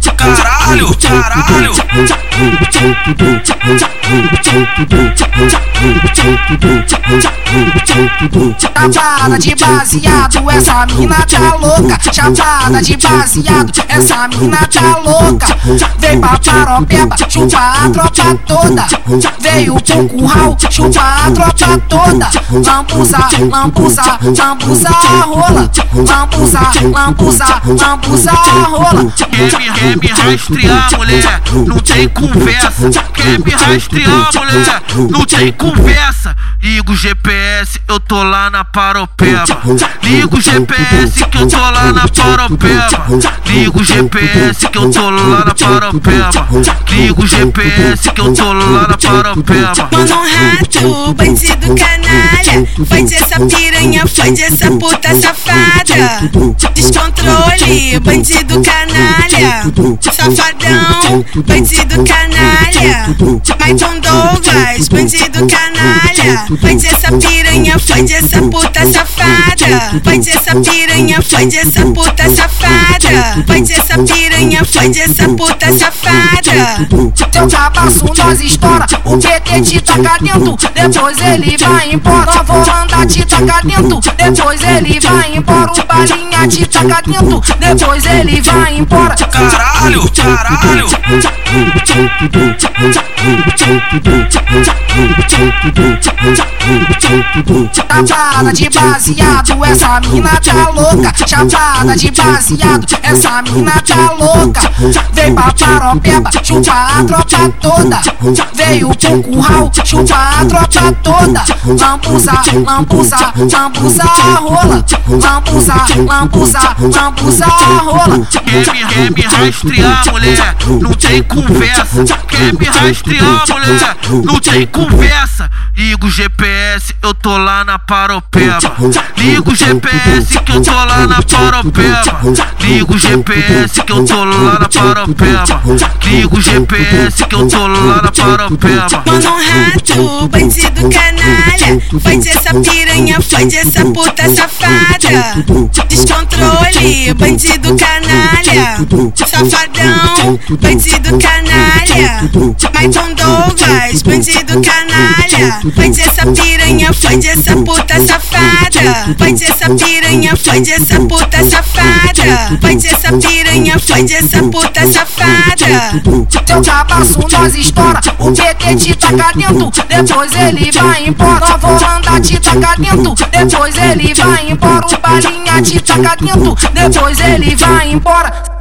Chắc chắn! Caralho, caralho. Chapada de baseado, essa mina tá louca. Chapada de baseado, essa mina tá louca. Vem pra paropeba, chupa a tropa toda. Veio pro curral, chupa a tropa toda. Lambuza, lambuza, lambuza rola. Lambuza, lambuza, lambuza rola. Quer me rastrear, mulher? Não tem conversa. Quer me rastrear, mulher? Não tem conversa. Liga o GPS, eu tô lá na paropeba. Liga o GPS que eu tô lá na paropeba. Liga o GPS que eu tô lá na paropeba. Liga o GPS que eu tô lá na paropeba. Mano rato, bandido canalha. Fode essa piranha, fode essa puta safada. Descontrole, bandido canalha. Safadão, bandido canalha. Michael Douglas, bandido canalha. Fode essa piranha, fode essa puta safada. Fode essa piranha, fode essa puta safada. Fode essa piranha, fode essa puta safada. Teu cabaço nós estoura, o PT te taca dentro, depois ele vai embora. Vou mandar te tacar dentro, depois ele vai embora. O balinha te taca dentro, depois ele vai embora. Caralho, caralho. Chapada de baseado, essa mina tá louca. Chapada de baseado, essa mina tá louca. Vem pra paropeba, chupa a tropa toda. Veio pro curral, chupa a tropa toda. Lambuza, lambuza, lambuza rola. Lambuza, lambuza, lambuza rola. Quer me, quer me rastrear, mulher? Não tem conversa. Quer me rastrear, mulher? Não tem conversa. Liga o GPS, eu tô lá na paropeba. Liga o GPS que eu tô lá na paropeba. Liga o GPS que eu tô lá na paropeba. Liga o GPS que eu tô lá na paropeba. Mano rato, bandido canalha. Fode essa piranha, fode essa puta safada. Descontrole, bandido canalha. Safadão, bandido canalha. Michael Douglas, bandido canalha. Fode essa piranha, fode essa puta safada. Fode essa piranha, fode essa puta safada. Fode essa piranha, fode essa puta safada. Teu cabaço nós estoura, o PT te taca dentro, depois ele vai embora. Nós vou mandar te tacar dentro, depois ele vai embora. O balinha te taca dentro, depois ele vai embora.